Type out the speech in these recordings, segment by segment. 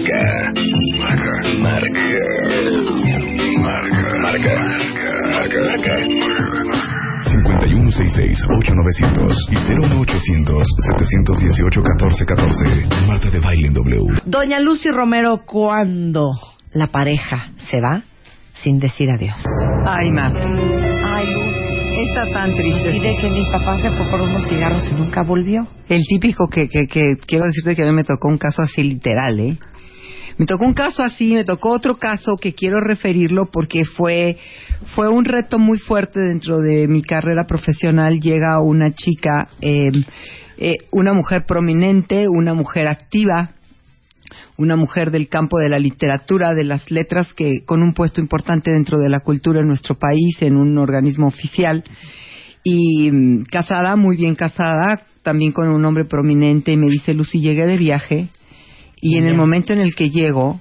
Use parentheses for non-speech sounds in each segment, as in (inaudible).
Marca. Marca. Marca. Marca. Marca. Marca. 5166-8900 y 01800-718-1414. Marta de Baile en W. Doña Lucy Romero, ¿cuándo la pareja se va sin decir adiós? Ay, Marta. Ay, Lucy. Está tan triste. Y de que mi papá se fue por unos cigarros y nunca volvió. El típico que, que, que quiero decirte que a mí me tocó un caso así literal, ¿eh? Me tocó un caso así, me tocó otro caso que quiero referirlo porque fue fue un reto muy fuerte dentro de mi carrera profesional. Llega una chica, eh, eh, una mujer prominente, una mujer activa, una mujer del campo de la literatura, de las letras, que con un puesto importante dentro de la cultura en nuestro país, en un organismo oficial, y mm, casada, muy bien casada, también con un hombre prominente, y me dice, Lucy, llegué de viaje, y en el momento en el que llego,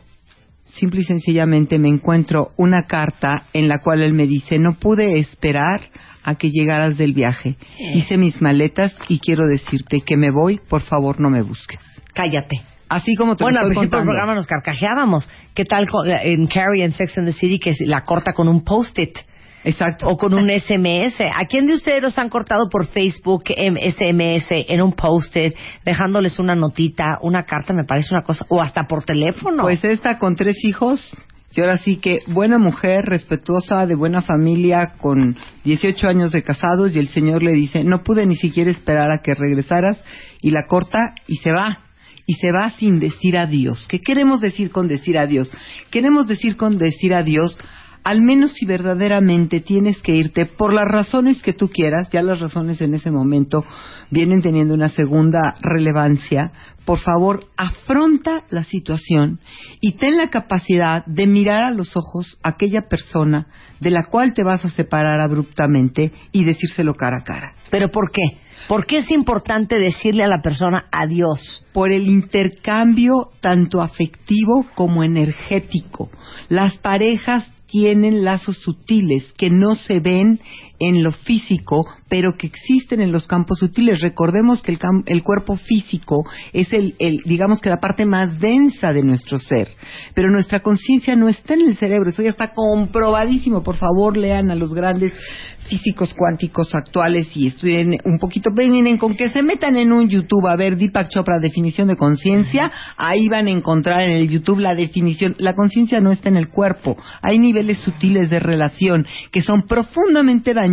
simple y sencillamente me encuentro una carta en la cual él me dice, no pude esperar a que llegaras del viaje. Hice mis maletas y quiero decirte que me voy, por favor no me busques. Cállate. Así como te Bueno, al principio del programa nos carcajeábamos. ¿Qué tal con- en Carrie en Sex and the City que la corta con un post-it? Exacto. O con un SMS. ¿A quién de ustedes los han cortado por Facebook, SMS, en un post-it, dejándoles una notita, una carta, me parece una cosa, o hasta por teléfono? Pues esta con tres hijos, y ahora sí que buena mujer, respetuosa, de buena familia, con 18 años de casados, y el señor le dice, no pude ni siquiera esperar a que regresaras, y la corta y se va. Y se va sin decir adiós. ¿Qué queremos decir con decir adiós? Queremos decir con decir adiós, al menos si verdaderamente tienes que irte por las razones que tú quieras, ya las razones en ese momento vienen teniendo una segunda relevancia, por favor, afronta la situación y ten la capacidad de mirar a los ojos a aquella persona de la cual te vas a separar abruptamente y decírselo cara a cara. ¿Pero por qué? ¿Por qué es importante decirle a la persona adiós? por el intercambio tanto afectivo como energético. Las parejas tienen lazos sutiles que no se ven en lo físico, pero que existen en los campos sutiles. Recordemos que el, el cuerpo físico es el, digamos que la parte más densa de nuestro ser, pero nuestra conciencia no está en el cerebro. Eso ya está comprobadísimo. Por favor, lean a los grandes físicos cuánticos actuales y estudien un poquito. Miren, con que se metan en un YouTube a ver Deepak Chopra, definición de conciencia, ahí van a encontrar en el YouTube la definición. La conciencia no está en el cuerpo. Hay niveles sutiles de relación que son profundamente dañados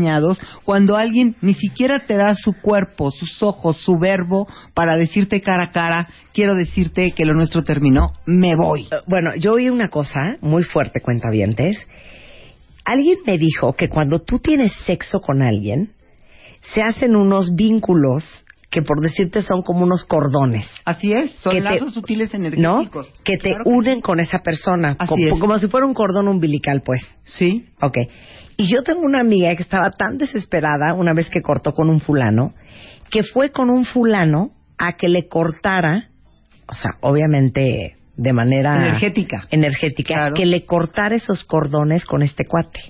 cuando alguien ni siquiera te da su cuerpo, sus ojos, su verbo para decirte cara a cara, quiero decirte que lo nuestro terminó, me voy. Eh, Bueno, yo oí una cosa muy fuerte, cuentavientes. Alguien me dijo que cuando tú tienes sexo con alguien, se hacen unos vínculos que por decirte son como unos cordones. Así es, son que te- lazos sutiles ¿No? energéticos. Que te Claro que unen con esa persona. Así como, es. como si fuera un cordón umbilical, pues. Sí. Ok. Y yo tengo una amiga que estaba tan desesperada una vez que cortó con un fulano, que fue con un fulano a que le cortara, o sea, obviamente de manera Energética. energética, Claro. que le cortara esos cordones con este cuate.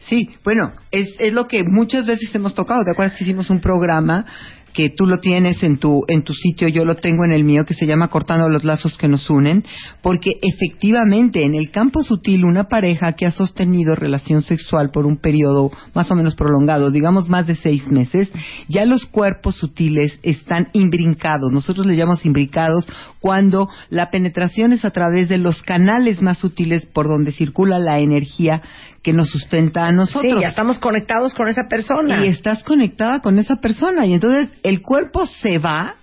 Sí, bueno, es, es lo que muchas veces hemos tocado. ¿Te acuerdas que hicimos un programa que tú lo tienes en tu, en tu sitio, yo lo tengo en el mío, que se llama Cortando los lazos que nos unen? Porque efectivamente, en el campo sutil, una pareja que ha sostenido relación sexual por un periodo más o menos prolongado, digamos más de seis meses, ya los cuerpos sutiles están imbrincados. Nosotros le llamamos imbricados cuando la penetración es a través de los canales más sutiles por donde circula la energía que nos sustenta a nosotros. Sí, ya estamos conectados con esa persona. Y estás conectada con esa persona. Y entonces el cuerpo se va,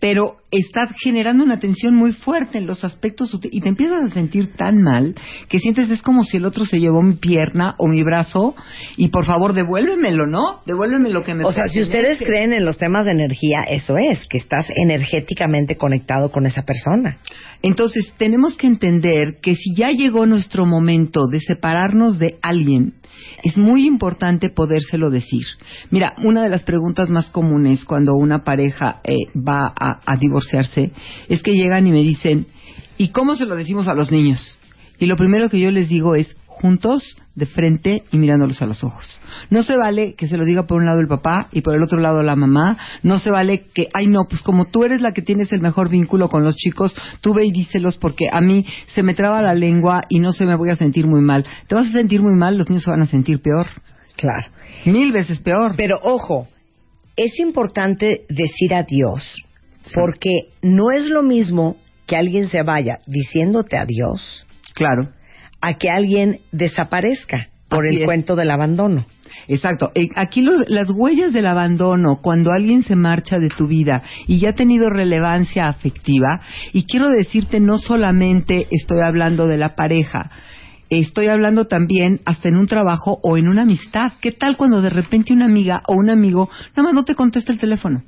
pero estás generando una tensión muy fuerte en los aspectos y te empiezas a sentir tan mal que sientes es como si el otro se llevó mi pierna o mi brazo y por favor devuélvemelo, ¿no? Devuélveme lo que me o sea, si ustedes creen en los temas de energía, eso es, que estás energéticamente conectado con esa persona. Entonces, tenemos que entender que si ya llegó nuestro momento de separarnos de alguien, es muy importante podérselo decir. Mira, una de las preguntas más comunes cuando una pareja eh, va a, a divorciarse es que llegan y me dicen, ¿y cómo se lo decimos a los niños? Y lo primero que yo les digo es, juntos de frente y mirándolos a los ojos. No se vale que se lo diga por un lado el papá y por el otro lado la mamá. No se vale que, ay no, pues como tú eres la que tienes el mejor vínculo con los chicos, tú ve y díselos porque a mí se me traba la lengua y no se me voy a sentir muy mal. Te vas a sentir muy mal, los niños se van a sentir peor. Claro. Mil veces peor. Pero ojo, es importante decir adiós porque no es lo mismo que alguien se vaya diciéndote adiós Claro. A que alguien desaparezca por Así el es. cuento del abandono. Exacto. Eh, Aquí lo- las huellas del abandono, cuando alguien se marcha de tu vida y ya ha tenido relevancia afectiva, y quiero decirte, no solamente estoy hablando de la pareja, estoy hablando también hasta en un trabajo o en una amistad. ¿Qué tal cuando de repente una amiga o un amigo nada más no te contesta el teléfono?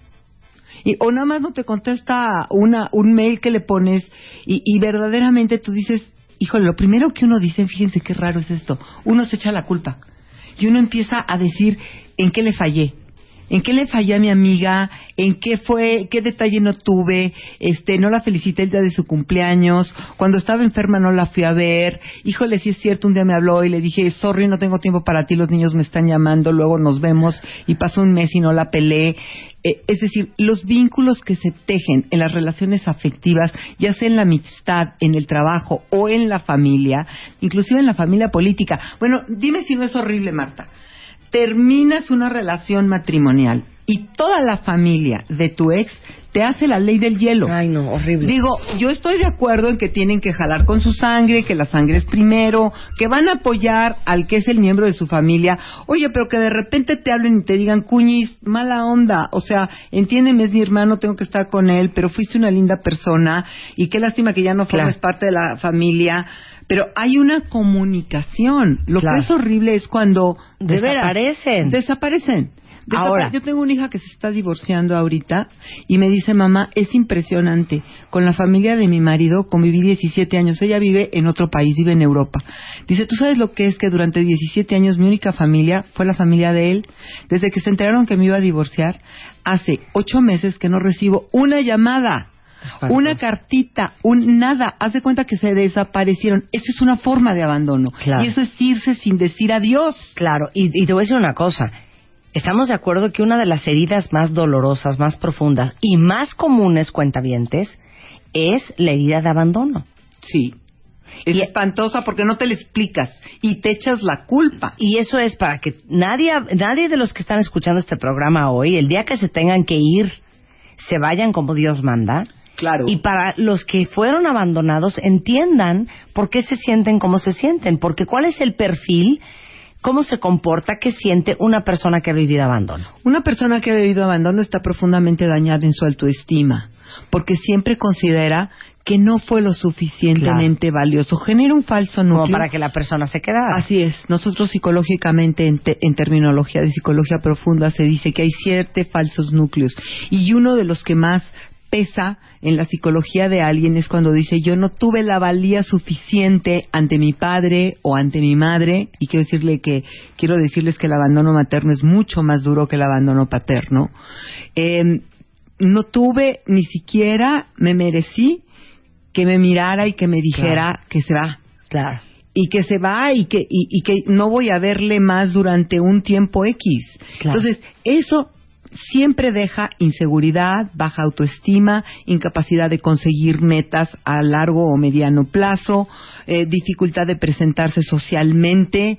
Y, o nada más no te contesta una, un mail que le pones y, y verdaderamente tú dices, híjole, lo primero que uno dice, fíjense qué raro es esto, uno se echa la culpa y uno empieza a decir en qué le fallé. ¿En qué le fallé a mi amiga? ¿En qué fue? ¿Qué detalle no tuve? Este, no la felicité el día de su cumpleaños. Cuando estaba enferma no la fui a ver. Híjole, si es cierto, un día me habló y le dije, sorry, no tengo tiempo para ti, los niños me están llamando, luego nos vemos. Y pasó un mes y no la pelé. Eh, es decir, los vínculos que se tejen en las relaciones afectivas, ya sea en la amistad, en el trabajo o en la familia, inclusive en la familia política. Bueno, dime si no es horrible, Marta terminas una relación matrimonial y toda la familia de tu ex te hace la ley del hielo. Ay, no, horrible. Digo, yo estoy de acuerdo en que tienen que jalar con su sangre, que la sangre es primero, que van a apoyar al que es el miembro de su familia. Oye, pero que de repente te hablen y te digan, cuñis, mala onda. O sea, entiéndeme, es mi hermano, tengo que estar con él, pero fuiste una linda persona y qué lástima que ya no Claro. formes parte de la familia. Pero hay una comunicación. Lo Claro. que es horrible es cuando de veras, Desaparecen. Desapare- Ahora. yo tengo una hija que se está divorciando ahorita y me dice, mamá, es impresionante. Con la familia de mi marido conviví 17 años. Ella vive en otro país, vive en Europa. Dice, ¿tú sabes lo que es que durante 17 años mi única familia fue la familia de él? Desde que se enteraron que me iba a divorciar, hace ocho meses que no recibo una llamada. Una cartita, un nada, haz de cuenta que se desaparecieron. Eso es una forma de abandono. Claro. Y eso es irse sin decir adiós. Claro, y, y te voy a decir una cosa. Estamos de acuerdo que una de las heridas más dolorosas, más profundas y más comunes, cuentavientes, es la herida de abandono. Sí. Es Y- espantosa porque no te le explicas y te echas la culpa. Y eso es para que nadie, nadie de los que están escuchando este programa hoy, el día que se tengan que ir, se vayan como Dios manda. Claro. Y para los que fueron abandonados, entiendan por qué se sienten como se sienten. Porque cuál es el perfil, cómo se comporta, qué siente una persona que ha vivido abandono. Una persona que ha vivido abandono está profundamente dañada en su autoestima porque siempre considera que no fue lo suficientemente valioso. Genera un falso núcleo. Como para que la persona se quedara. Así es. Nosotros psicológicamente, en, te- en terminología de psicología profunda, se dice que hay siete falsos núcleos. Y uno de los que más pesa en la psicología de alguien es cuando dice yo no tuve la valía suficiente ante mi padre o ante mi madre y quiero decirle que quiero decirles que el abandono materno es mucho más duro que el abandono paterno Eh, no tuve ni siquiera me merecí que me mirara y que me dijera que se va Claro. y que se va y que y, y que no voy a verle más durante un tiempo X. Claro. Entonces, eso siempre deja inseguridad, baja autoestima, incapacidad de conseguir metas a largo o mediano plazo, eh, dificultad de presentarse socialmente.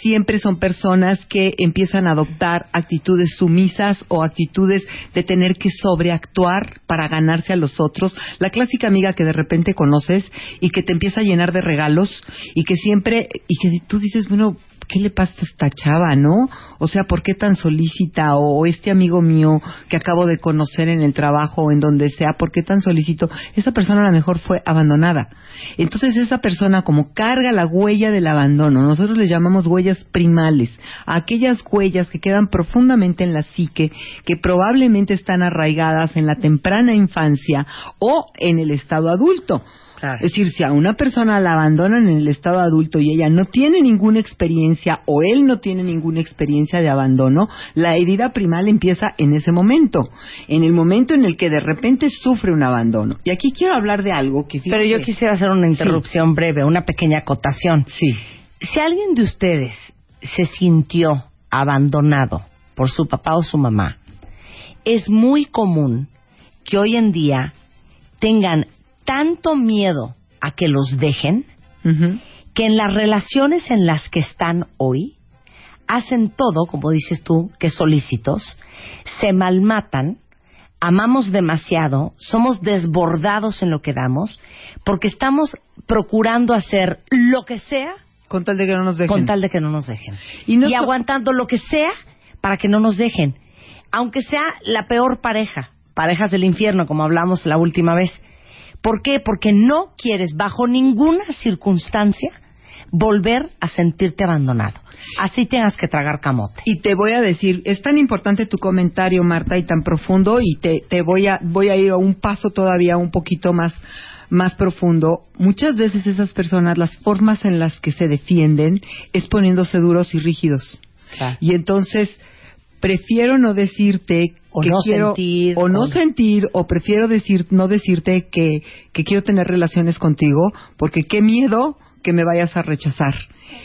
Siempre son personas que empiezan a adoptar actitudes sumisas o actitudes de tener que sobreactuar para ganarse a los otros. La clásica amiga que de repente conoces y que te empieza a llenar de regalos y que siempre, y que tú dices, bueno, ¿qué le pasa a esta chava, no? O sea, ¿por qué tan solícita? O este amigo mío que acabo de conocer en el trabajo o en donde sea, ¿por qué tan solícito? Esa persona a lo mejor fue abandonada. Entonces esa persona como carga la huella del abandono, nosotros le llamamos huellas primales, aquellas huellas que quedan profundamente en la psique, que probablemente están arraigadas en la temprana infancia o en el estado adulto. Claro. Es decir, si a una persona la abandonan en el estado adulto y ella no tiene ninguna experiencia o él no tiene ninguna experiencia de abandono, la herida primal empieza en ese momento, en el momento en el que de repente sufre un abandono. Y aquí quiero hablar de algo que Pero fíjate- yo quisiera hacer una interrupción breve, una pequeña acotación. Sí. Si alguien de ustedes se sintió abandonado por su papá o su mamá, es muy común que hoy en día tengan tanto miedo a que los dejen que en las relaciones en las que están hoy hacen todo, como dices tú, que solícitos, se malmatan, amamos demasiado, somos desbordados en lo que damos, porque estamos procurando hacer lo que sea Con tal de que no nos dejen. con tal de que no nos dejen. Y no aguantando lo que sea para que no nos dejen. Aunque sea la peor pareja, parejas del infierno, como hablamos la última vez. ¿Por qué? Porque no quieres, bajo ninguna circunstancia, volver a sentirte abandonado. Así tengas que tragar camote. Y te voy a decir, es tan importante tu comentario, Marta, y tan profundo, y te, te voy a voy a ir a un paso todavía un poquito más más profundo. Muchas veces esas personas, las formas en las que se defienden es poniéndose duros y rígidos. Y entonces prefiero no decirte O que no quiero sentir, o no o- sentir o prefiero decir no decirte que que quiero tener relaciones contigo porque qué miedo que me vayas a rechazar.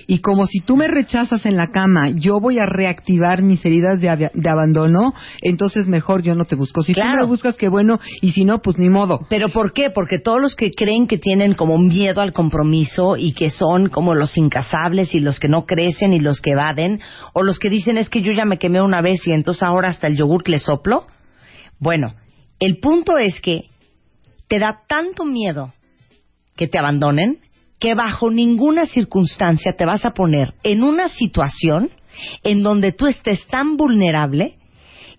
Y como si tú me rechazas en la cama, yo voy a reactivar mis heridas de, de abandono, entonces mejor yo no te busco. Si tú Claro. me buscas, qué bueno, y si no, pues ni modo. ¿Pero por qué? Porque todos los que creen que tienen como miedo al compromiso y que son como los incasables y los que no crecen y los que evaden, o los que dicen es que yo ya me quemé una vez y entonces ahora hasta el yogur le soplo. Bueno, el punto es que te da tanto miedo que te abandonen que bajo ninguna circunstancia te vas a poner en una situación en donde tú estés tan vulnerable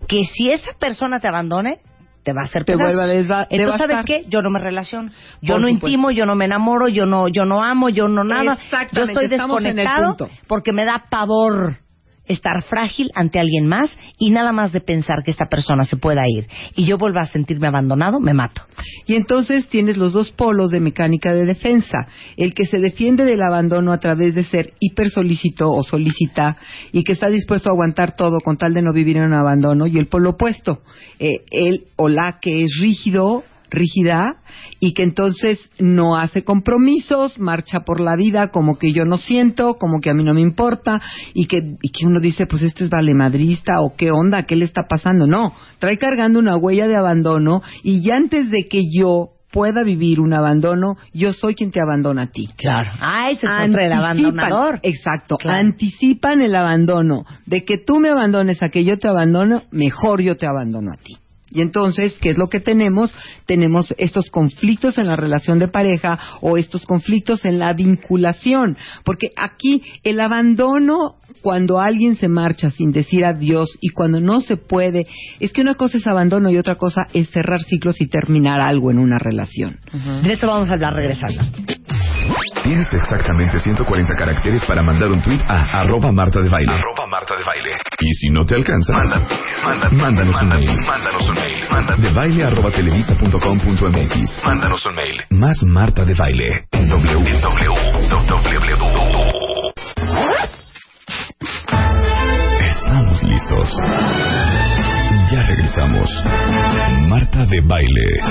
que si esa persona te abandone, te va a hacer Te pedazos. vuelve a desva- Entonces, ¿sabes qué? Yo no me relaciono. Yo Por no supuesto. intimo, yo no me enamoro, yo no, yo no amo, yo no nada. Yo estoy estamos en el desconectado punto. porque me da pavor estar frágil ante alguien más y nada más de pensar que esta persona se pueda ir y yo vuelva a sentirme abandonado, me mato. Y entonces tienes los dos polos de mecánica de defensa. El que se defiende del abandono a través de ser hiper solícito o solicita y que está dispuesto a aguantar todo con tal de no vivir en un abandono. Y el polo opuesto, eh, el o la que es rígido, rígida y que entonces no hace compromisos, marcha por la vida como que yo no siento, como que a mí no me importa y que, y que uno dice, pues este es valemadrista o qué onda, qué le está pasando. No, trae cargando una huella de abandono y ya antes de que yo pueda vivir un abandono, yo soy quien te abandona a ti. Claro. Ah, ese es otro, el Anticipan- abandonador. Exacto, Claro. anticipan el abandono. De que tú me abandones a que yo te abandono, mejor yo te abandono a ti. Y entonces, ¿qué es lo que tenemos? Tenemos estos conflictos en la relación de pareja o estos conflictos en la vinculación. Porque aquí el abandono, cuando alguien se marcha sin decir adiós y cuando no se puede, es que una cosa es abandono y otra cosa es cerrar ciclos y terminar algo en una relación. De eso vamos a hablar regresando. Tienes exactamente 140 caracteres para mandar un tweet a arroba Marta de Baile. Arroba Marta de Baile. Y si no te alcanza, mándanos un mail. Mándanos un mail. De baile arroba televisa.com.mx. Mándanos un mail. Más Marta de Baile. En W. En W. Estamos listos. Ya regresamos. Marta de Baile.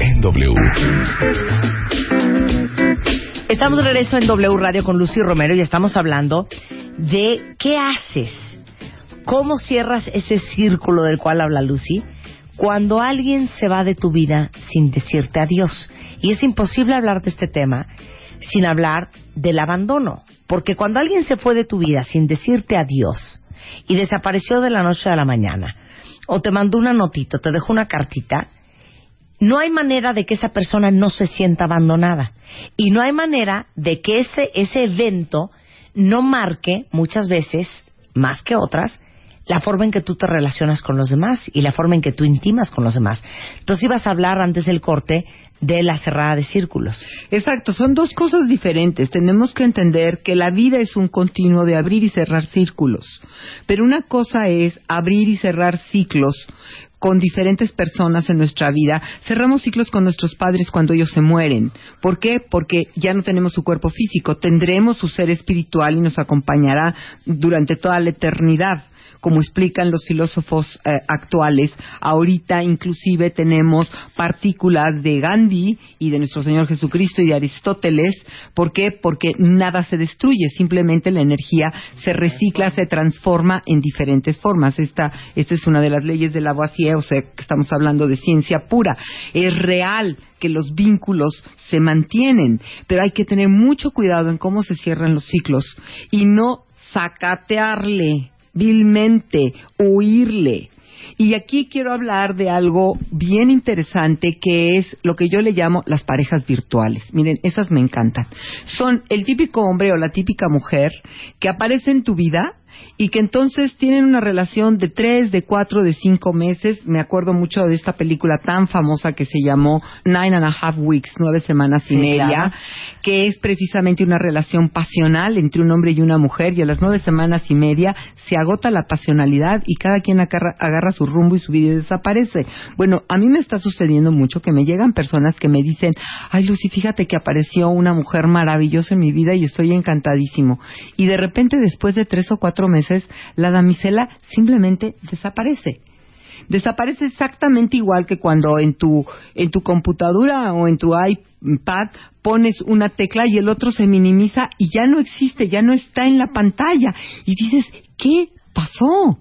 En W. Estamos de regreso en W Radio con Lucy Romero y estamos hablando de qué haces, cómo cierras ese círculo del cual habla Lucy cuando alguien se va de tu vida sin decirte adiós. Y es imposible hablar de este tema sin hablar del abandono, porque cuando alguien se fue de tu vida sin decirte adiós y desapareció de la noche a la mañana, o te mandó una notita, te dejó una cartita, no hay manera de que esa persona no se sienta abandonada. Y no hay manera de que ese, ese evento no marque muchas veces, más que otras, la forma en que tú te relacionas con los demás y la forma en que tú intimas con los demás. Entonces ibas a hablar antes del corte de la cerrada de círculos. Exacto, son dos cosas diferentes. Tenemos que entender que la vida es un continuo de abrir y cerrar círculos. Pero una cosa es abrir y cerrar ciclos con diferentes personas en nuestra vida. Cerramos ciclos con nuestros padres cuando ellos se mueren. ¿Por qué? Porque ya no tenemos su cuerpo físico, tendremos su ser espiritual y nos acompañará durante toda la eternidad. Como explican los filósofos eh, actuales. Ahorita inclusive tenemos partículas de Gandhi y de nuestro Señor Jesucristo y de Aristóteles. ¿Por qué? Porque nada se destruye, simplemente la energía se recicla, se transforma en diferentes formas. Esta, esta es una de las leyes de Lavoisier, o sea, estamos hablando de ciencia pura. Es real que los vínculos se mantienen, pero hay que tener mucho cuidado en cómo se cierran los ciclos y no sacatearle vilmente, huirle. Y aquí quiero hablar de algo bien interesante que es lo que yo le llamo las parejas virtuales. Miren, esas me encantan. Son el típico hombre o la típica mujer que aparece en tu vida y que entonces tienen una relación de tres, de cuatro, de cinco meses. Me acuerdo mucho de esta película tan famosa que se llamó Nine and a Half Weeks, nueve semanas y media, que es precisamente una relación pasional entre un hombre y una mujer y a las nueve semanas y media se agota la pasionalidad y cada quien agarra, agarra su rumbo y su vida desaparece. Bueno, a mí me está sucediendo mucho que me llegan personas que me dicen, ay Lucy, fíjate que apareció una mujer maravillosa en mi vida y estoy encantadísimo. Y de repente después de tres o cuatro meses, la damisela simplemente desaparece. Desaparece exactamente igual que cuando en tu, en tu computadora o en tu iPad pones una tecla y el otro se minimiza y ya no existe, ya no está en la pantalla. Y dices, ¿qué pasó?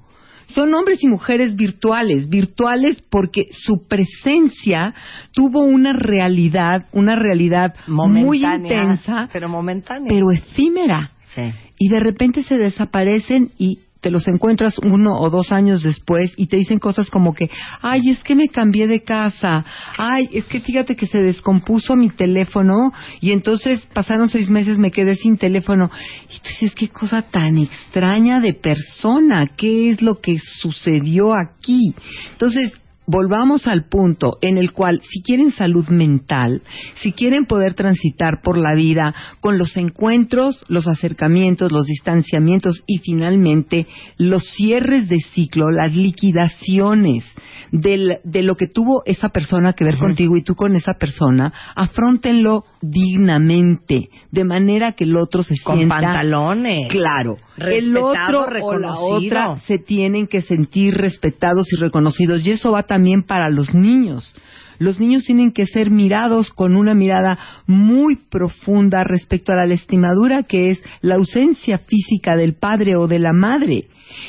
Son hombres y mujeres virtuales, virtuales porque su presencia tuvo una realidad, una realidad muy intensa, pero momentánea, pero efímera. Y de repente se desaparecen y te los encuentras uno o dos años después y te dicen cosas como que, ay, es que me cambié de casa, ay, es que fíjate que se descompuso mi teléfono y entonces pasaron seis meses, me quedé sin teléfono. Y tú dices, qué cosa tan extraña de persona, qué es lo que sucedió aquí. Entonces, volvamos al punto en el cual si quieren salud mental, si quieren poder transitar por la vida con los encuentros, los acercamientos, los distanciamientos y finalmente los cierres de ciclo, las liquidaciones de lo que tuvo esa persona que ver contigo y tú con esa persona, afrontenlo dignamente, de manera que el otro se con sienta... pantalones. Claro. El otro o la otra se tienen que sentir respetados y reconocidos y eso va también para los niños. Los niños tienen que ser mirados con una mirada muy profunda respecto a la lastimadura que es la ausencia física del padre o de la madre.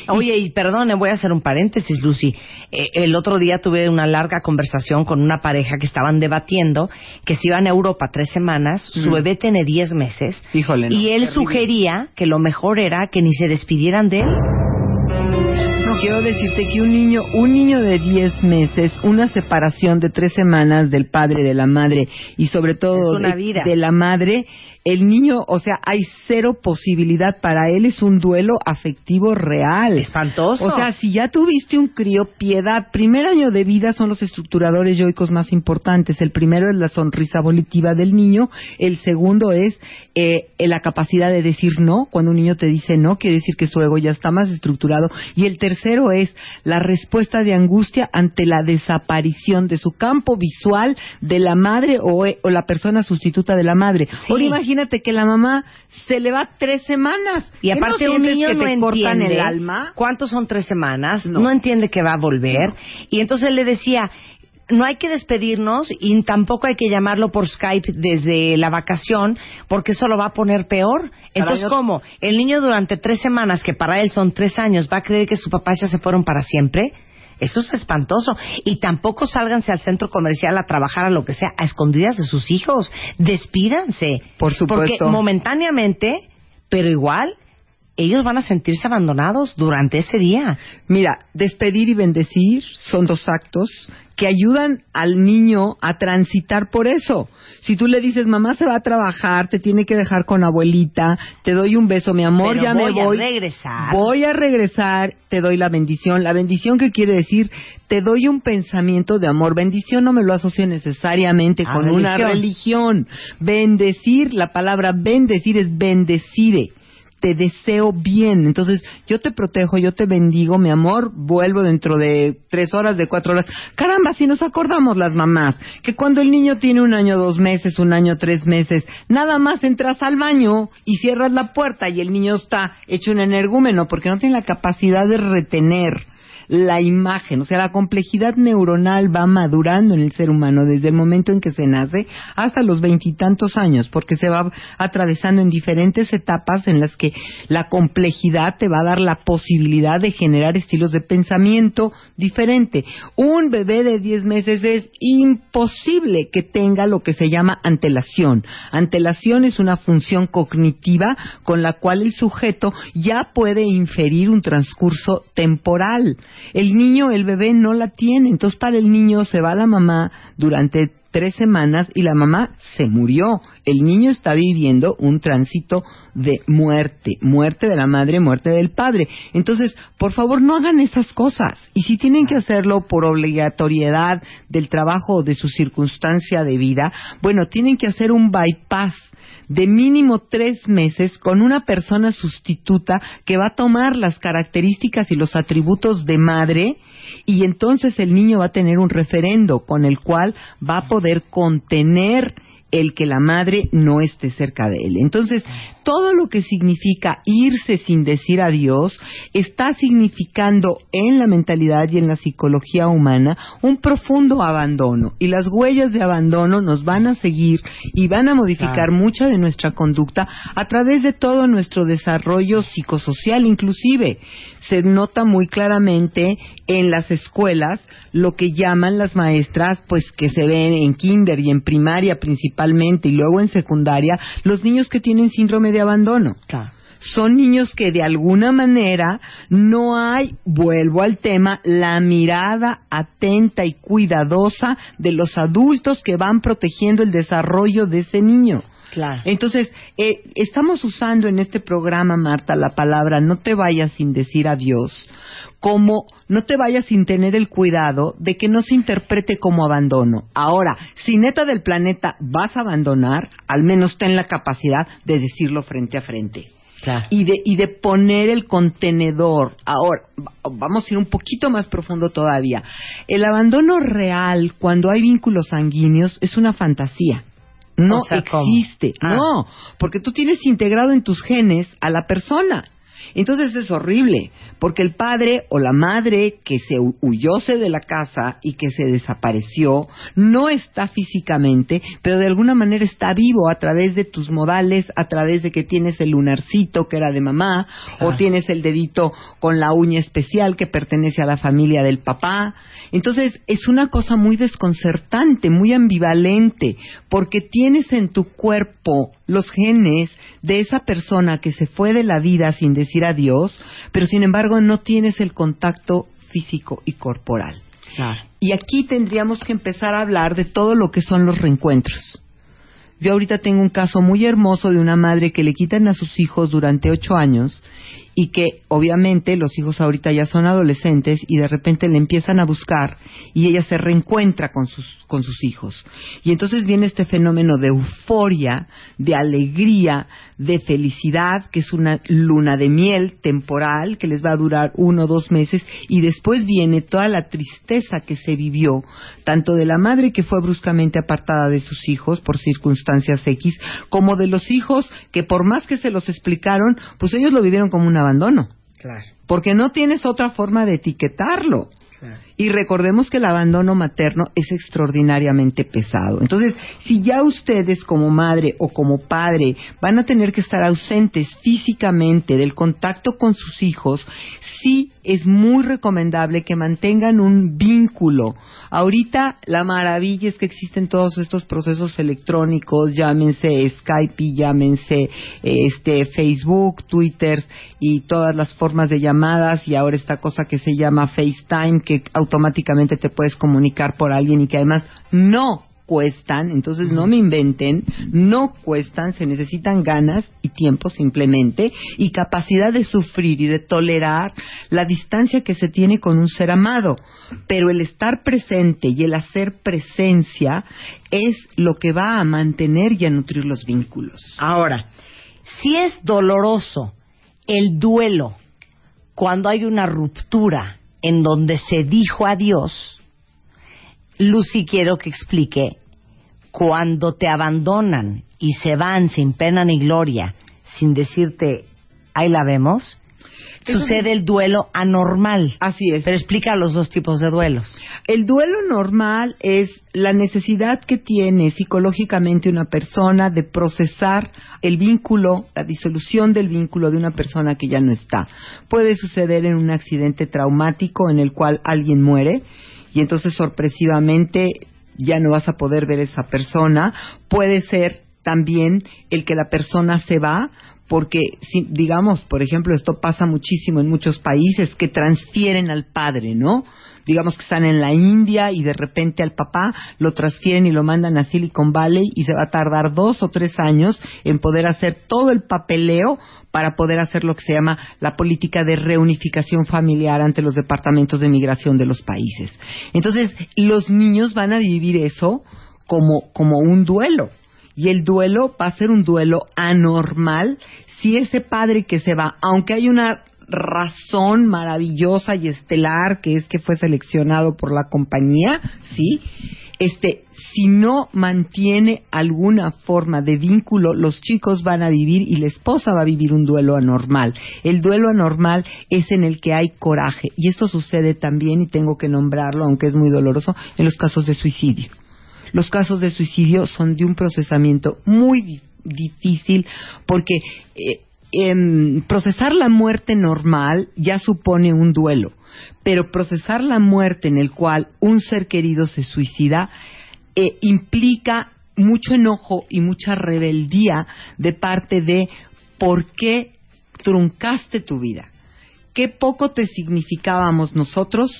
Oye, y perdone, voy a hacer un paréntesis, Lucy. Eh, el otro día tuve una larga conversación con una pareja que estaban debatiendo que si iban a Europa tres semanas, su mm. bebé tiene diez meses. Híjole, y él sugería que lo mejor era que ni se despidieran de él quiero decirte que un niño, un niño de 10 meses, una separación de tres semanas del padre, de la madre y sobre todo de, la madre, el niño, o sea, hay cero posibilidad para él, es un duelo afectivo real. Espantoso. O sea, si ya tuviste un crío, piedad, primer año de vida son los estructuradores yoicos más importantes. El primero es la sonrisa volitiva del niño, el segundo es eh, la capacidad de decir no. Cuando un niño te dice no, quiere decir que su ego ya está más estructurado. Y el tercero es la respuesta de angustia ante la desaparición de su campo visual de la madre o, eh, la persona sustituta de la madre. Ahora imagínate que la mamá se le va tres semanas. Y aparte un niño no entiende el alma. ¿Cuántos son tres semanas? No. no entiende que va a volver. Y entonces le decía, no hay que despedirnos y tampoco hay que llamarlo por Skype desde la vacación porque eso lo va a poner peor. Entonces, ¿cómo? El niño durante tres semanas, que para él son tres años, va a creer que su papá ya se fueron para siempre. Eso es espantoso. Y tampoco sálganse al centro comercial a trabajar a lo que sea, a escondidas de sus hijos. Despídanse. Por supuesto. Porque momentáneamente, pero igual, ellos van a sentirse abandonados durante ese día. Mira, despedir y bendecir son dos actos que ayudan al niño a transitar por eso. Si tú le dices, mamá se va a trabajar, te tiene que dejar con abuelita, te doy un beso, mi amor, ya me voy. Voy a regresar. Voy a regresar, te doy la bendición. La bendición que quiere decir, te doy un pensamiento de amor. Bendición no me lo asocio necesariamente con una religión. Bendecir, la palabra bendecir es bendecire te deseo bien. Entonces, yo te protejo, yo te bendigo, mi amor, vuelvo dentro de tres horas, de cuatro horas. Caramba, si nos acordamos las mamás, que cuando el niño tiene un año, dos meses, un año, tres meses, nada más entras al baño y cierras la puerta y el niño está hecho un energúmeno porque no tiene la capacidad de retener la imagen, o sea, la complejidad neuronal va madurando en el ser humano desde el momento en que se nace hasta los veintitantos años, porque se va atravesando en diferentes etapas en las que la complejidad te va a dar la posibilidad de generar estilos de pensamiento diferente. Un bebé de diez meses es imposible que tenga lo que se llama antelación. Antelación es una función cognitiva con la cual el sujeto ya puede inferir un transcurso temporal. El niño, el bebé no la tiene. Entonces para el niño se va la mamá durante tres semanas y la mamá se murió. El niño está viviendo un tránsito de muerte, muerte de la madre, muerte del padre. Entonces, por favor, no hagan esas cosas. Y si tienen que hacerlo por obligatoriedad del trabajo o de su circunstancia de vida, bueno, tienen que hacer un bypass de mínimo tres meses con una persona sustituta que va a tomar las características y los atributos de madre y entonces el niño va a tener un referendo con el cual va a poder contener el que la madre no esté cerca de él. Entonces, todo lo que significa irse sin decir adiós está significando en la mentalidad y en la psicología humana un profundo abandono. Y las huellas de abandono nos van a seguir y van a modificar mucha de nuestra conducta a través de todo nuestro desarrollo psicosocial inclusive se nota muy claramente en las escuelas lo que llaman las maestras, pues que se ven en kinder y en primaria principalmente y luego en secundaria, los niños que tienen síndrome de abandono. Son niños que de alguna manera no hay, vuelvo al tema, la mirada atenta y cuidadosa de los adultos que van protegiendo el desarrollo de ese niño. Entonces, eh, estamos usando en este programa, Marta, la palabra no te vayas sin decir adiós, como no te vayas sin tener el cuidado de que no se interprete como abandono. Ahora, si neta del planeta vas a abandonar, al menos ten la capacidad de decirlo frente a frente. Y, de, y de poner el contenedor. Ahora, vamos a ir un poquito más profundo todavía. El abandono real, cuando hay vínculos sanguíneos, es una fantasía. No existe. Ah. No, porque tú tienes integrado en tus genes a la persona. Entonces es horrible, porque el padre o la madre que se huyóse de la casa y que se desapareció no está físicamente, pero de alguna manera está vivo a través de tus modales, a través de que tienes el lunarcito que era de mamá, o tienes el dedito con la uña especial que pertenece a la familia del papá. Entonces es una cosa muy desconcertante, muy ambivalente, porque tienes en tu cuerpo los genes de esa persona que se fue de la vida sin decir adiós, pero sin embargo no tienes el contacto físico y corporal. Y aquí tendríamos que empezar a hablar de todo lo que son los reencuentros. Yo ahorita tengo un caso muy hermoso de una madre que le quitan a sus hijos durante ocho años y que obviamente los hijos ahorita ya son adolescentes y de repente le empiezan a buscar y ella se reencuentra con sus con sus hijos. Y entonces viene este fenómeno de euforia, de alegría, de felicidad, que es una luna de miel temporal que les va a durar uno o dos meses y después viene toda la tristeza que se vivió, tanto de la madre que fue bruscamente apartada de sus hijos por circunstancias X, como de los hijos que por más que se los explicaron, pues ellos lo vivieron como una abandono. Claro. Porque no tienes otra forma de etiquetarlo. Y recordemos que el abandono materno es extraordinariamente pesado. Entonces, si ya ustedes como madre o como padre van a tener que estar ausentes físicamente del contacto con sus hijos, sí es muy recomendable que mantengan un vínculo. Ahorita la maravilla es que existen todos estos procesos electrónicos, llámense Skype, llámense este Facebook, Twitter y todas las formas de llamadas y ahora esta cosa que se llama FaceTime que automáticamente te puedes comunicar por alguien y que además no cuestan, entonces no me inventen, no cuestan, se necesitan ganas y tiempo simplemente y capacidad de sufrir y de tolerar la distancia que se tiene con un ser amado. Pero el estar presente y el hacer presencia es lo que va a mantener y a nutrir los vínculos. Ahora, si es doloroso el duelo, cuando hay una ruptura en donde se dijo adiós, Lucy quiero que explique cuando te abandonan y se van sin pena ni gloria, sin decirte, ahí la vemos, sucede el duelo anormal. Así es. Pero explica los dos tipos de duelos. El duelo normal es la necesidad que tiene psicológicamente una persona de procesar el vínculo, la disolución del vínculo de una persona que ya no está. Puede suceder en un accidente traumático en el cual alguien muere y entonces sorpresivamente ya no vas a poder ver esa persona. Puede ser también el que la persona se va porque, si, digamos, por ejemplo, esto pasa muchísimo en muchos países que transfieren al padre, ¿no? Digamos que están en la India y de repente al papá lo transfieren y lo mandan a Silicon Valley y se va a tardar dos o tres años en poder hacer todo el papeleo para poder hacer lo que se llama la política de reunificación familiar ante los departamentos de migración de los países. Entonces, los niños van a vivir eso como, como un duelo y el duelo va a ser un duelo anormal si ese padre que se va, aunque hay una razón maravillosa y estelar que es que fue seleccionado por la compañía, ¿sí? Este, si no mantiene alguna forma de vínculo, los chicos van a vivir y la esposa va a vivir un duelo anormal. El duelo anormal es en el que hay coraje y esto sucede también y tengo que nombrarlo, aunque es muy doloroso, en los casos de suicidio los casos de suicidio son de un procesamiento muy difícil porque eh, em, procesar la muerte normal ya supone un duelo, pero procesar la muerte en el cual un ser querido se suicida eh, implica mucho enojo y mucha rebeldía de parte de por qué truncaste tu vida. Qué poco te significábamos nosotros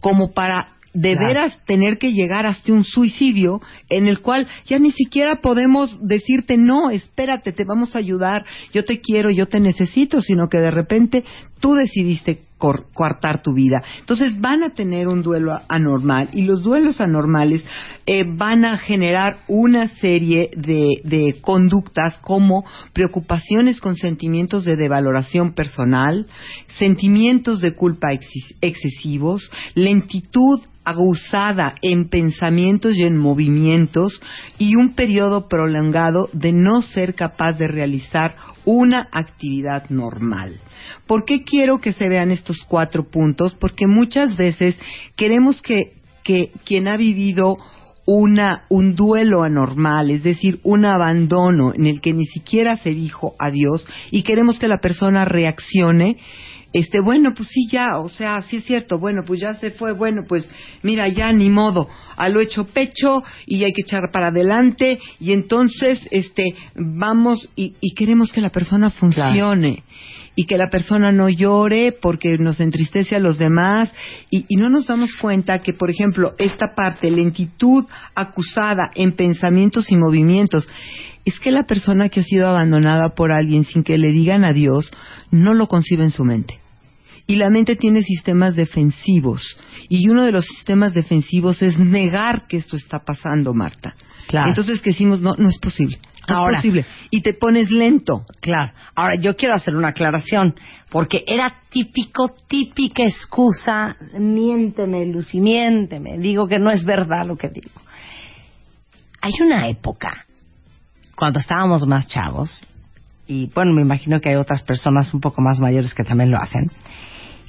como para de veras tener que llegar hasta un suicidio en el cual ya ni siquiera podemos decirte no, espérate, te vamos a ayudar, yo te quiero, yo te necesito, sino que de repente tú decidiste coartar tu vida. Entonces van a tener un duelo anormal y los duelos anormales eh, van a generar una serie de, de, conductas como preocupaciones con sentimientos de devaloración personal, sentimientos de culpa excesivos, lentitud aguzada en pensamientos y en movimientos y un periodo prolongado de no ser capaz de realizar una actividad normal. ¿Por qué quiero que se vean estos cuatro puntos? Porque muchas veces queremos que, que quien ha vivido una, un duelo anormal, es decir, un abandono en el que ni siquiera se dijo adiós y queremos que la persona reaccione este, bueno, pues sí, ya, o sea, sí es cierto, bueno, pues ya se fue, bueno, pues mira, ya ni modo, a lo hecho pecho y hay que echar para adelante y entonces, este, vamos y, queremos que la persona funcione. Y que la persona no llore porque nos entristece a los demás y, y no nos damos cuenta que, por ejemplo, esta parte, lentitud acusada en pensamientos y movimientos, es que la persona que ha sido abandonada por alguien sin que le digan adiós no lo concibe en su mente. Y la mente tiene sistemas defensivos. Y uno de los sistemas defensivos es negar que esto está pasando, Marta. Claro. Entonces que decimos, no, no es posible. No es posible. Y te pones lento. Claro. Ahora, yo quiero hacer una aclaración, porque era típico, típica excusa, miénteme, Lucy, miénteme, digo que no es verdad lo que digo. Hay una época, cuando estábamos más chavos, y bueno, me imagino que hay otras personas un poco más mayores que también lo hacen,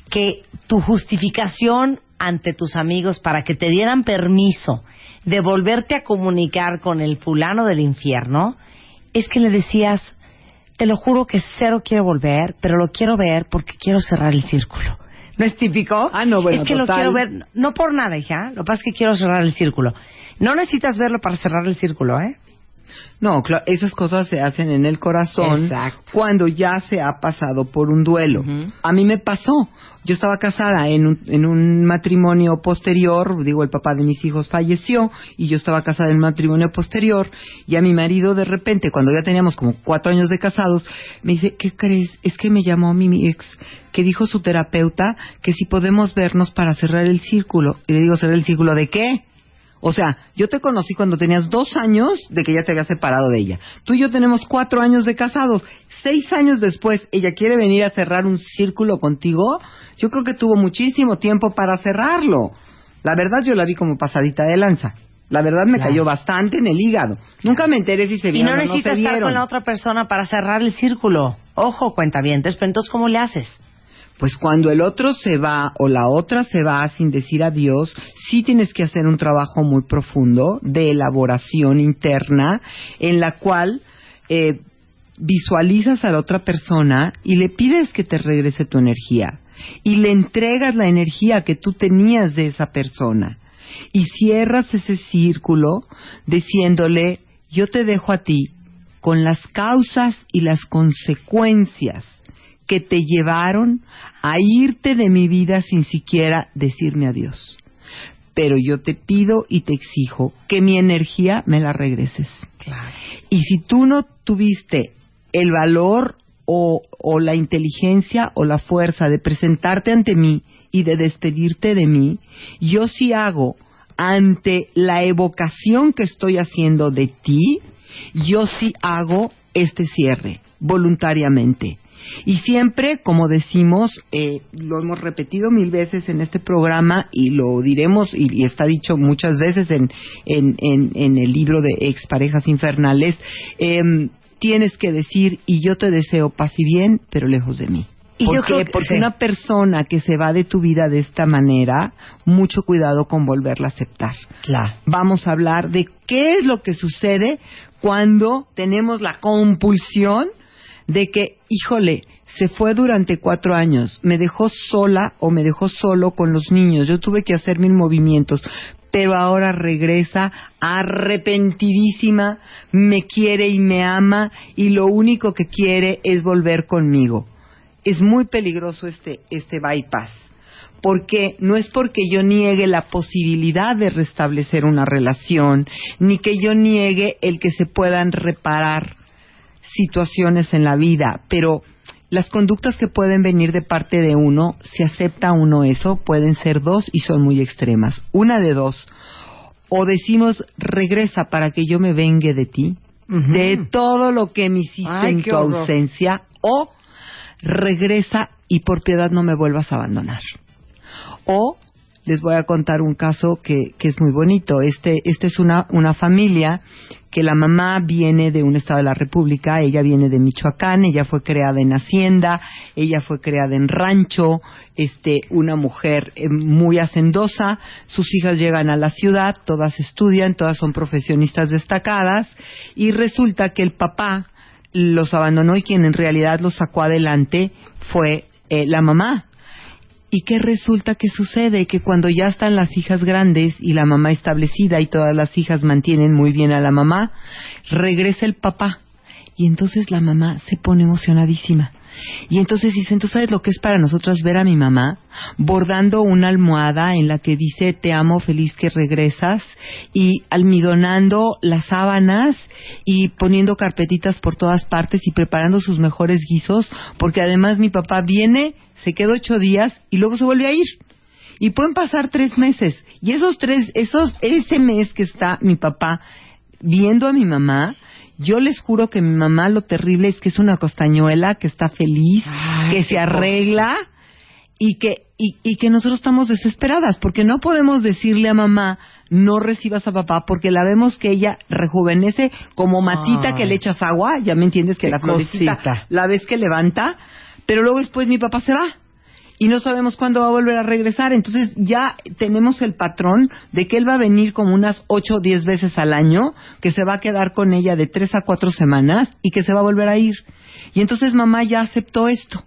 que tu justificación ante tus amigos para que te dieran permiso de volverte a comunicar con el fulano del infierno es que le decías, te lo juro que cero quiero volver, pero lo quiero ver porque quiero cerrar el círculo. ¿No es típico? Ah, no, bueno, Es que lo quiero ver, no por nada, hija, lo que pasa es que quiero cerrar el círculo. No necesitas verlo para cerrar el círculo, ¿eh? No, esas cosas se hacen en el corazón cuando ya se ha pasado por un duelo. A mí me pasó. Yo estaba casada en un, en un matrimonio posterior, digo, el papá de mis hijos falleció y yo estaba casada en un matrimonio posterior y a mi marido de repente, cuando ya teníamos como cuatro años de casados, me dice, ¿qué crees? Es que me llamó mi ex, que dijo su terapeuta que si podemos vernos para cerrar el círculo. Y le digo, ¿cerrar el círculo de qué? O sea, yo te conocí cuando tenías dos años de que ya te había separado de ella. Tú y yo tenemos cuatro años de casados. Seis años después, ella quiere venir a cerrar un círculo contigo. Yo creo que tuvo muchísimo tiempo para cerrarlo. La verdad, yo la vi como pasadita de lanza. La verdad me cayó bastante en el hígado. Nunca me enteré si se vieron y no o no necesitas se estar vieron. con la otra persona para cerrar el círculo. Ojo, cuentavientes, pero entonces ¿cómo le haces? Pues cuando el otro se va o la otra se va sin decir adiós, sí tienes que hacer un trabajo muy profundo de elaboración interna en la cual eh, visualizas a la otra persona y le pides que te regrese tu energía y le entregas la energía que tú tenías de esa persona y cierras ese círculo diciéndole yo te dejo a ti con las causas y las consecuencias que te llevaron a irte de mi vida sin siquiera decirme adiós. Pero yo te pido y te exijo que mi energía me la regreses. Y si tú no tuviste el valor o, o la inteligencia o la fuerza de presentarte ante mí y de despedirte de mí, yo sí hago ante la evocación que estoy haciendo de ti, yo sí hago este cierre voluntariamente. Y siempre, como decimos, eh, lo hemos repetido mil veces en este programa y lo diremos y, y está dicho muchas veces en, en, en, en el libro de Exparejas Infernales, em, tienes que decir, y yo te deseo paz y bien, pero lejos de mí. Y ¿Por yo qué? creo que- Porque sí. una persona que se va de tu vida de esta manera, mucho cuidado con volverla a aceptar. Claro. Vamos a hablar de qué es lo que sucede cuando tenemos la compulsión de que, híjole, se fue durante cuatro años, me dejó sola o me dejó solo con los niños, yo tuve que hacer mil movimientos, pero ahora regresa arrepentidísima, me quiere y me ama y lo único que quiere es volver conmigo. Es muy peligroso este, este bypass porque no es porque yo niegue la posibilidad de restablecer una relación, ni que yo niegue el que se puedan reparar situaciones en la vida, pero las conductas que pueden venir de parte de uno, si acepta uno eso, pueden ser dos y son muy extremas. Una de dos, o decimos regresa para que yo me vengue de ti, de todo lo que me hiciste Ay, en tu horror. ausencia, o regresa y por piedad no me vuelvas a abandonar. O les voy a contar un caso que, que es muy bonito. Este, este es una, una familia que la mamá viene de un estado de la República, ella viene de Michoacán, ella fue creada en hacienda, ella fue creada en rancho, este, una mujer eh, muy hacendosa, sus hijas llegan a la ciudad, todas estudian, todas son profesionistas destacadas, y resulta que el papá los abandonó y quien en realidad los sacó adelante fue eh, la mamá. ¿Y qué resulta que sucede? Que cuando ya están las hijas grandes y la mamá establecida y todas las hijas mantienen muy bien a la mamá, regresa el papá. Y entonces la mamá se pone emocionadísima. Y entonces dice, ¿tú sabes lo que es para nosotras ver a mi mamá bordando una almohada en la que dice te amo, feliz que regresas y almidonando las sábanas y poniendo carpetitas por todas partes y preparando sus mejores guisos porque además mi papá viene, se queda ocho días y luego se vuelve a ir. Y pueden pasar tres meses. Y esos tres, esos, ese mes que está mi papá viendo a mi mamá, yo les juro que mi mamá lo terrible es que es una costañuela, que está feliz, Ay, que se arregla y que, y, y que nosotros estamos desesperadas porque no podemos decirle a mamá no recibas a papá porque la vemos que ella rejuvenece como matita Ay. que le echas agua, ya me entiendes que la florecita cosita. la ves que levanta, pero luego después mi papá se va y no sabemos cuándo va a volver a regresar. Entonces ya tenemos el patrón de que él va a venir como unas ocho o diez veces al año, que se va a quedar con ella de tres a cuatro semanas y que se va a volver a ir. Y entonces mamá ya aceptó esto.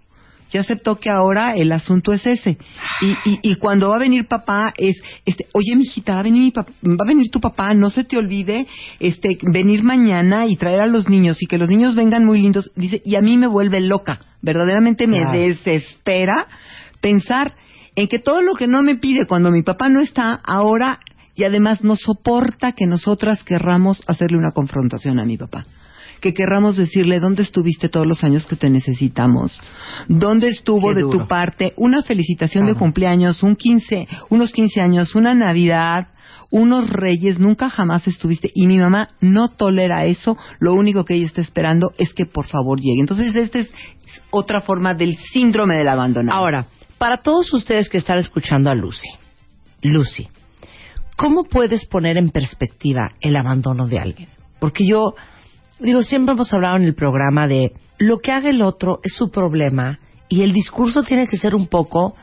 Ya aceptó que ahora el asunto es ese. Y, y, y cuando va a venir papá es, este, oye, mijita, va a venir mi pap- va a venir tu papá, no se te olvide, este, venir mañana y traer a los niños y que los niños vengan muy lindos. Dice, y a mí me vuelve loca. Verdaderamente me Claro. desespera pensar en que todo lo que no me pide cuando mi papá no está ahora y además no soporta que nosotras querramos hacerle una confrontación a mi papá. Que querramos decirle dónde estuviste todos los años que te necesitamos, dónde estuvo de tu parte una felicitación de Ajá. cumpleaños, un 15, unos 15 años, una Navidad, unos reyes, nunca jamás estuviste. Y mi mamá no tolera eso, lo único que ella está esperando es que por favor llegue. Entonces, esta es otra forma del síndrome del abandono. Ahora, para todos ustedes que están escuchando a Lucy, Lucy, ¿cómo puedes poner en perspectiva el abandono de alguien? Porque yo, digo, siempre hemos hablado en el programa de lo que haga el otro es su problema y el discurso tiene que ser un poco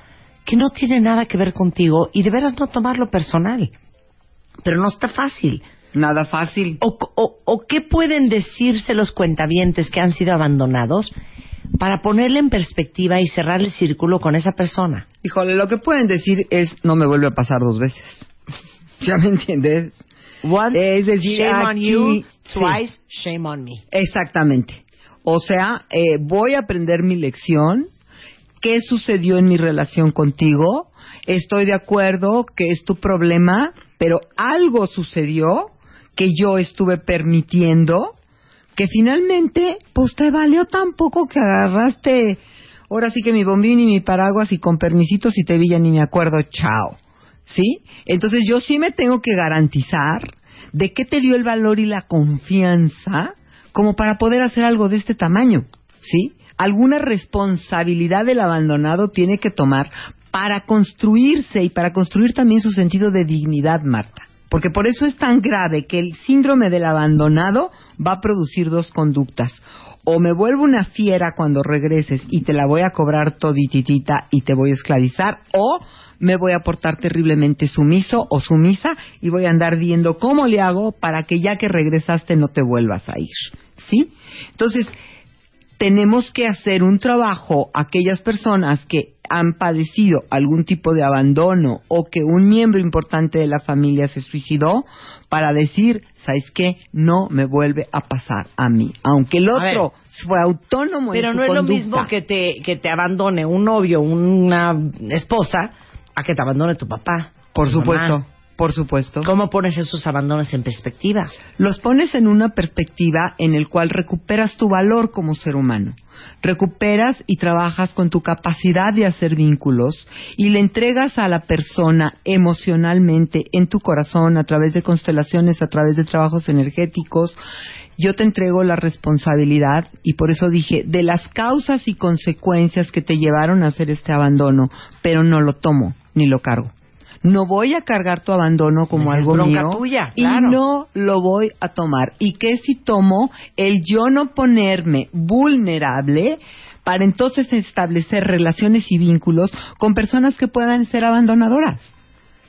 que no tiene nada que ver contigo y de veras no tomarlo personal. Pero no está fácil. Nada fácil. ¿O, o, o qué pueden decirse los cuentavientes que han sido abandonados para ponerle en perspectiva y cerrar el círculo con esa persona? Híjole, lo que pueden decir es no me vuelve a pasar dos veces. (laughs) ¿Ya me entiendes? One, Es decir, shame on you. sí. Twice, shame on me. Exactamente. O sea, eh, voy a aprender mi lección. ¿Qué sucedió en mi relación contigo? Estoy de acuerdo que es tu problema, pero algo sucedió que yo estuve permitiendo que finalmente, pues te valió tan poco que agarraste. Ahora sí que mi bombín y mi paraguas y con permisitos y te vi ya ni me acuerdo. Chao. ¿Sí? Entonces yo sí me tengo que garantizar de qué te dio el valor y la confianza como para poder hacer algo de este tamaño, ¿sí? Alguna responsabilidad del abandonado tiene que tomar para construirse y para construir también su sentido de dignidad, Marta. Porque por eso es tan grave que el síndrome del abandonado va a producir dos conductas. O me vuelvo una fiera cuando regreses y te la voy a cobrar todititita y te voy a esclavizar, o me voy a portar terriblemente sumiso o sumisa y voy a andar viendo cómo le hago para que ya que regresaste no te vuelvas a ir. ¿Sí? Entonces, tenemos que hacer un trabajo aquellas personas que han padecido algún tipo de abandono o que un miembro importante de la familia se suicidó para decir, ¿sabes qué? No me vuelve a pasar a mí. Aunque el A otro fue autónomo en Pero su no es lo mismo que te, que te abandone un novio, una esposa, a que te abandone tu papá. Por supuesto, mamá. Por supuesto. ¿Cómo pones esos abandonos en perspectiva? Los pones en una perspectiva en el cual recuperas tu valor como ser humano. Recuperas y trabajas con tu capacidad de hacer vínculos y le entregas a la persona emocionalmente en tu corazón a través de constelaciones, a través de trabajos energéticos. Yo te entrego la responsabilidad y por eso dije de las causas y consecuencias que te llevaron a hacer este abandono, pero no lo tomo ni lo cargo. No voy a cargar tu abandono como es algo mío tuya, y no lo voy a tomar. ¿Y qué si tomo el yo no ponerme vulnerable para entonces establecer relaciones y vínculos con personas que puedan ser abandonadoras?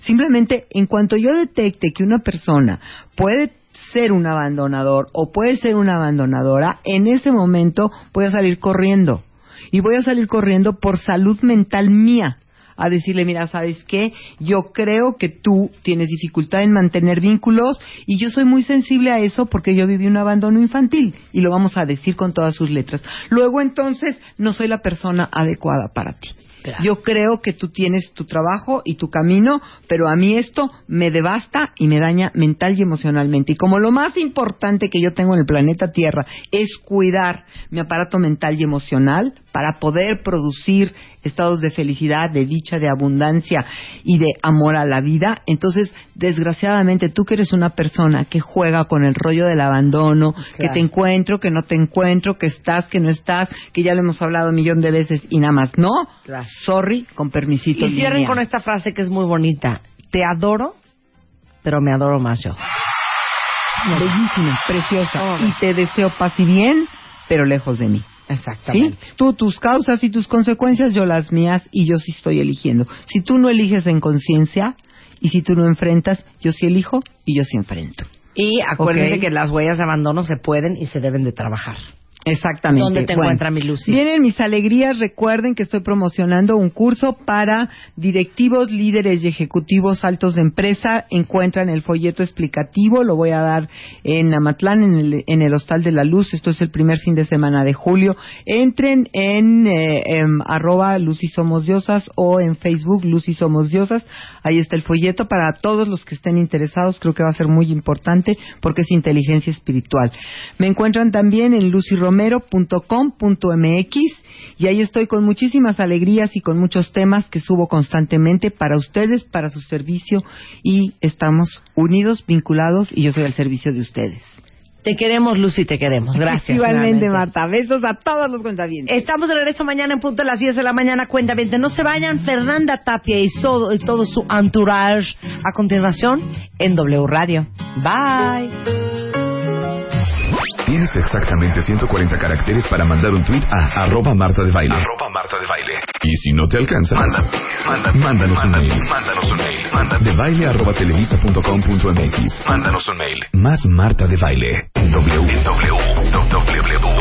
Simplemente, en cuanto yo detecte que una persona puede ser un abandonador o puede ser una abandonadora, en ese momento voy a salir corriendo. Y voy a salir corriendo por salud mental mía a decirle, mira, ¿sabes qué? Yo creo que tú tienes dificultad en mantener vínculos y yo soy muy sensible a eso porque yo viví un abandono infantil y lo vamos a decir con todas sus letras. Luego entonces no soy la persona adecuada para ti. Claro. Yo creo que tú tienes tu trabajo y tu camino, pero a mí esto me devasta y me daña mental y emocionalmente. Y como lo más importante que yo tengo en el planeta Tierra es cuidar mi aparato mental y emocional para poder producir estados de felicidad, de dicha, de abundancia y de amor a la vida, entonces desgraciadamente tú que eres una persona que juega con el rollo del abandono, que te encuentro, que no te encuentro, que estás, que no estás, que ya lo hemos hablado un millón de veces y nada más, ¿no? Claro. Sorry, con permisito. Y cierren con esta frase que es muy bonita. Te adoro, pero me adoro más yo. Bellísima, preciosa. Oh. Y te deseo paz y bien, pero lejos de mí. ¿Sí? Exactamente. Tú tus causas y tus consecuencias, yo las mías y yo sí estoy eligiendo. Si tú no eliges en conciencia y si tú no enfrentas, yo sí elijo y yo sí enfrento. Y acuérdense que las huellas de abandono se pueden y se deben de trabajar. Exactamente. ¿Dónde te encuentra mi Lucy? Vienen mis alegrías. Recuerden que estoy promocionando un curso para directivos, líderes y ejecutivos altos de empresa. Encuentran el folleto explicativo. Lo voy a dar en Amatlán, en el, en el Hostal de la Luz. Esto es el primer fin de semana de julio. Entren en, eh, em, arroba Lucy Somos Diosas o en Facebook Lucy Somos Diosas. Ahí está el folleto para todos los que estén interesados. Creo que va a ser muy importante porque es inteligencia espiritual. Me encuentran también en Lucy Romero romero.com.mx y ahí estoy con muchísimas alegrías y con muchos temas que subo constantemente para ustedes, para su servicio y estamos unidos, vinculados y yo soy al servicio de ustedes. Te queremos, Lucy, te queremos. Gracias. Igualmente, Marta. Besos a todos los cuentavientes. Estamos de regreso mañana en punto a las 10 de la mañana, cuentavientes. No se vayan, Fernanda Tapia y, todo, y todo su entourage a continuación en W Radio. Bye. Tienes exactamente 140 caracteres para mandar un tweet a arroba Marta de Baile. Arroba Marta de Baile. Y si no te alcanza, manda, manda, mándanos un mail. Mándanos un mail. Manda. De baile arroba televisa.com.mx. Mándanos un mail. Más Marta de Baile. W. W. W.